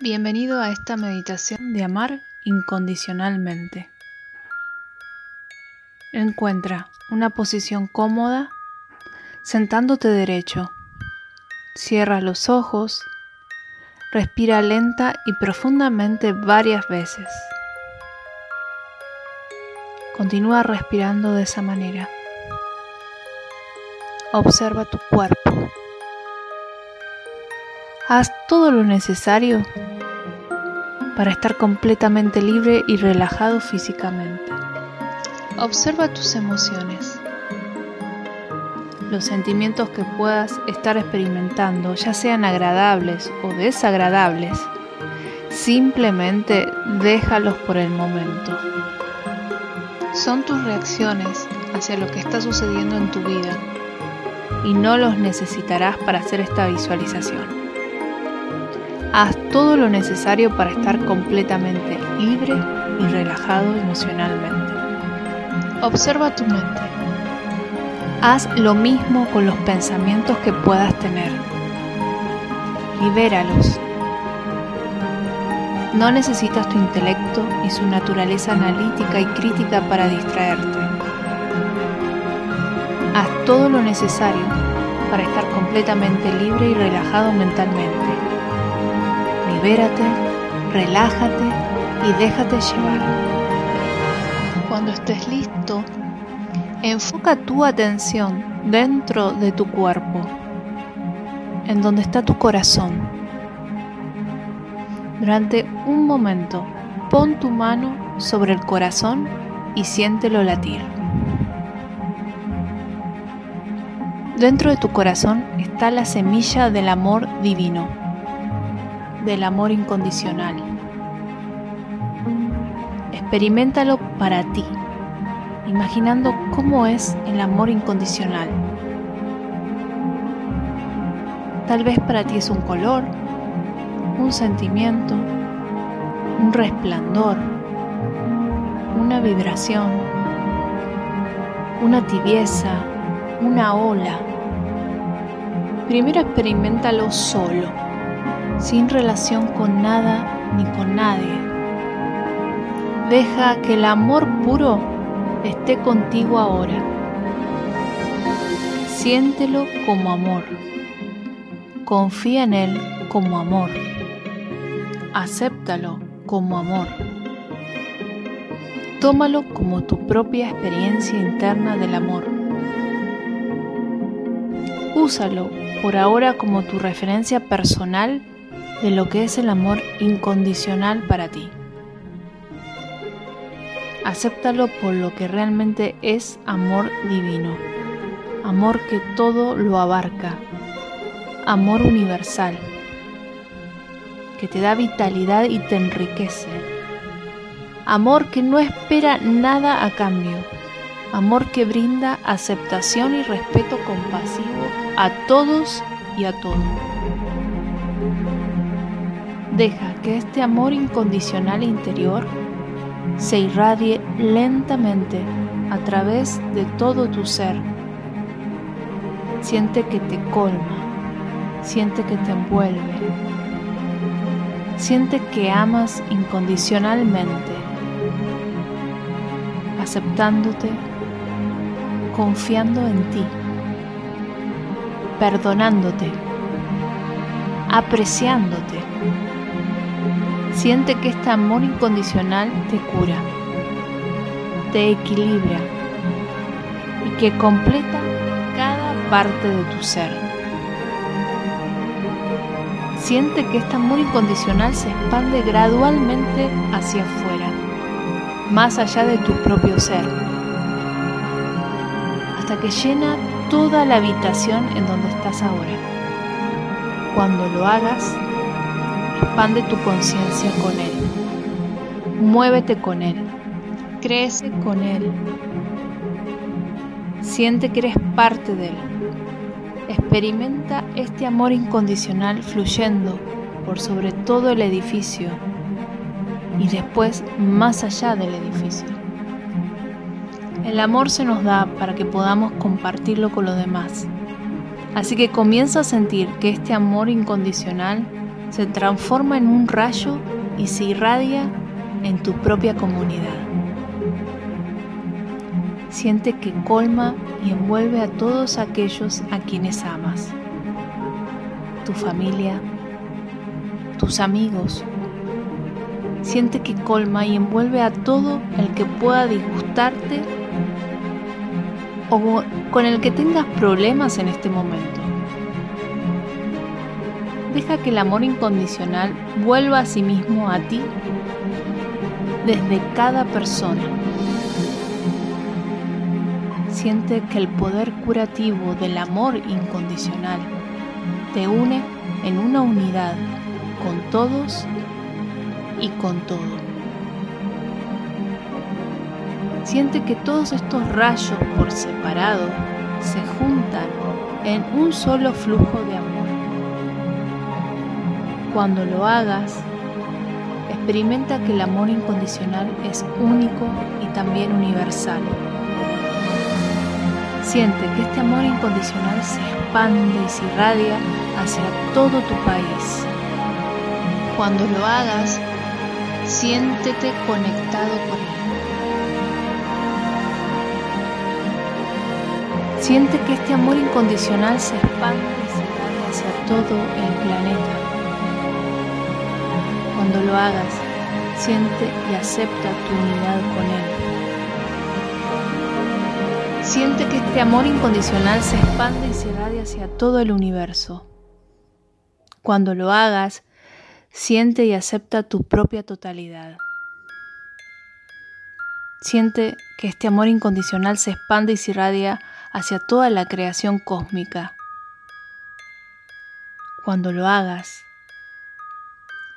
Bienvenido a esta meditación de amar incondicionalmente. Encuentra una posición cómoda sentándote derecho. Cierra los ojos, respira lenta y profundamente varias veces. Continúa respirando de esa manera. Observa tu cuerpo. Haz todo lo necesario para estar completamente libre y relajado físicamente. Observa tus emociones. Los sentimientos que puedas estar experimentando, ya sean agradables o desagradables, simplemente déjalos por el momento. Son tus reacciones hacia lo que está sucediendo en tu vida y no los necesitarás para hacer esta visualización. Haz todo lo necesario para estar completamente libre y relajado emocionalmente. Observa tu mente. Haz lo mismo con los pensamientos que puedas tener. Libéralos. No necesitas tu intelecto y su naturaleza analítica y crítica para distraerte. Haz todo lo necesario para estar completamente libre y relajado mentalmente libérate, relájate y déjate llevar. Cuando estés listo, enfoca tu atención dentro de tu cuerpo, en donde está tu corazón. Durante un momento, pon tu mano sobre el corazón y siéntelo latir. Dentro de tu corazón está la semilla del amor divino del amor incondicional. Experimentalo para ti, imaginando cómo es el amor incondicional. Tal vez para ti es un color, un sentimiento, un resplandor, una vibración, una tibieza, una ola. Primero experimentalo solo sin relación con nada ni con nadie. Deja que el amor puro esté contigo ahora. Siéntelo como amor. Confía en él como amor. Acéptalo como amor. Tómalo como tu propia experiencia interna del amor. Úsalo por ahora como tu referencia personal de lo que es el amor incondicional para ti. Acéptalo por lo que realmente es amor divino, amor que todo lo abarca, amor universal, que te da vitalidad y te enriquece, amor que no espera nada a cambio, amor que brinda aceptación y respeto compasivo a todos y a todo. Deja que este amor incondicional interior se irradie lentamente a través de todo tu ser. Siente que te colma, siente que te envuelve, siente que amas incondicionalmente, aceptándote, confiando en ti, perdonándote, apreciándote Siente que este amor incondicional te cura, te equilibra y que completa cada parte de tu ser. Siente que este amor incondicional se expande gradualmente hacia afuera, más allá de tu propio ser, hasta que llena toda la habitación en donde estás ahora. Cuando lo hagas, expande tu conciencia con Él. Muévete con Él. Crece con Él. Siente que eres parte de Él. Experimenta este amor incondicional fluyendo por sobre todo el edificio y después más allá del edificio. El amor se nos da para que podamos compartirlo con los demás. Así que comienza a sentir que este amor incondicional se transforma en un rayo y se irradia en tu propia comunidad. Siente que colma y envuelve a todos aquellos a quienes amas. Tu familia, tus amigos. Siente que colma y envuelve a todo el que pueda disgustarte o con el que tengas problemas en este momento. Deja que el amor incondicional vuelva a sí mismo a ti desde cada persona. Siente que el poder curativo del amor incondicional te une en una unidad con todos y con todo. Siente que todos estos rayos por separado se juntan en un solo flujo de amor. Cuando lo hagas, experimenta que el amor incondicional es único y también universal. Siente que este amor incondicional se expande y se irradia hacia todo tu país. Cuando lo hagas, siéntete conectado con él. Siente que este amor incondicional se expande y se irradia hacia todo el planeta. Cuando lo hagas, siente y acepta tu unidad con Él. Siente que este amor incondicional se expande y se irradia hacia todo el universo. Cuando lo hagas, siente y acepta tu propia totalidad. Siente que este amor incondicional se expande y se irradia hacia toda la creación cósmica. Cuando lo hagas,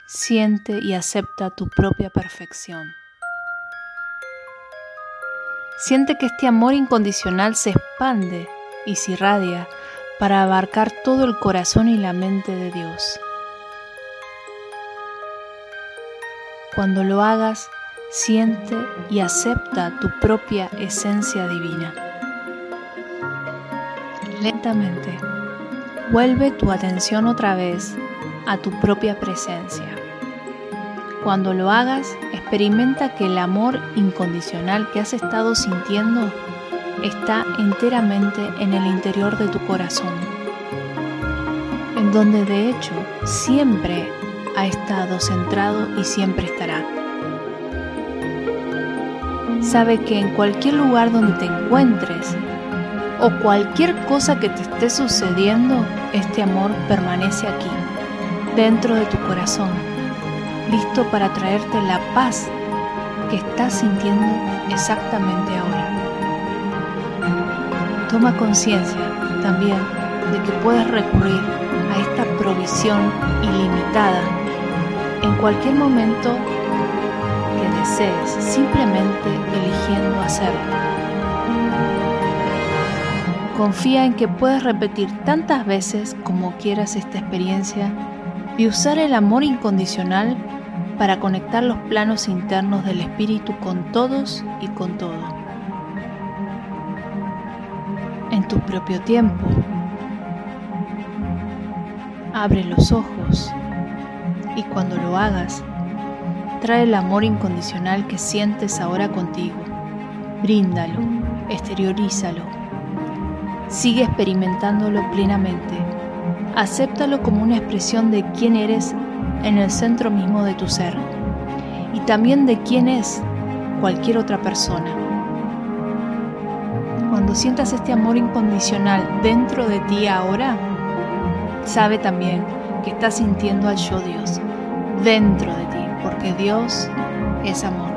siente y acepta tu propia perfección. Siente que este amor incondicional se expande y se irradia para abarcar todo el corazón y la mente de Dios. Cuando lo hagas, siente y acepta tu propia esencia divina. Lentamente, vuelve tu atención otra vez a tu propia presencia. Cuando lo hagas, experimenta que el amor incondicional que has estado sintiendo está enteramente en el interior de tu corazón, en donde de hecho siempre ha estado centrado y siempre estará. Sabe que en cualquier lugar donde te encuentres o cualquier cosa que te esté sucediendo, este amor permanece aquí dentro de tu corazón, listo para traerte la paz que estás sintiendo exactamente ahora. Toma conciencia también de que puedes recurrir a esta provisión ilimitada en cualquier momento que desees, simplemente eligiendo hacerlo. Confía en que puedes repetir tantas veces como quieras esta experiencia y usar el amor incondicional para conectar los planos internos del espíritu con todos y con todo. En tu propio tiempo. Abre los ojos y cuando lo hagas, trae el amor incondicional que sientes ahora contigo. Bríndalo, exteriorízalo. Sigue experimentándolo plenamente acéptalo como una expresión de quién eres en el centro mismo de tu ser y también de quién es cualquier otra persona. Cuando sientas este amor incondicional dentro de ti ahora, sabe también que estás sintiendo al yo Dios dentro de ti, porque Dios es amor.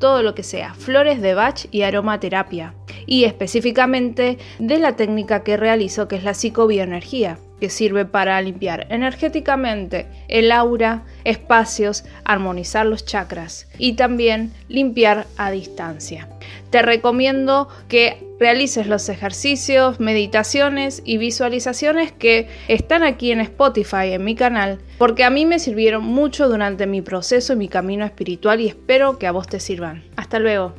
todo lo que sea flores de Bach y aromaterapia y específicamente de la técnica que realizo que es la psicobioenergía. Que sirve para limpiar energéticamente el aura, espacios, armonizar los chakras y también limpiar a distancia. Te recomiendo que realices los ejercicios, meditaciones y visualizaciones que están aquí en Spotify, en mi canal, porque a mí me sirvieron mucho durante mi proceso y mi camino espiritual y espero que a vos te sirvan. Hasta luego.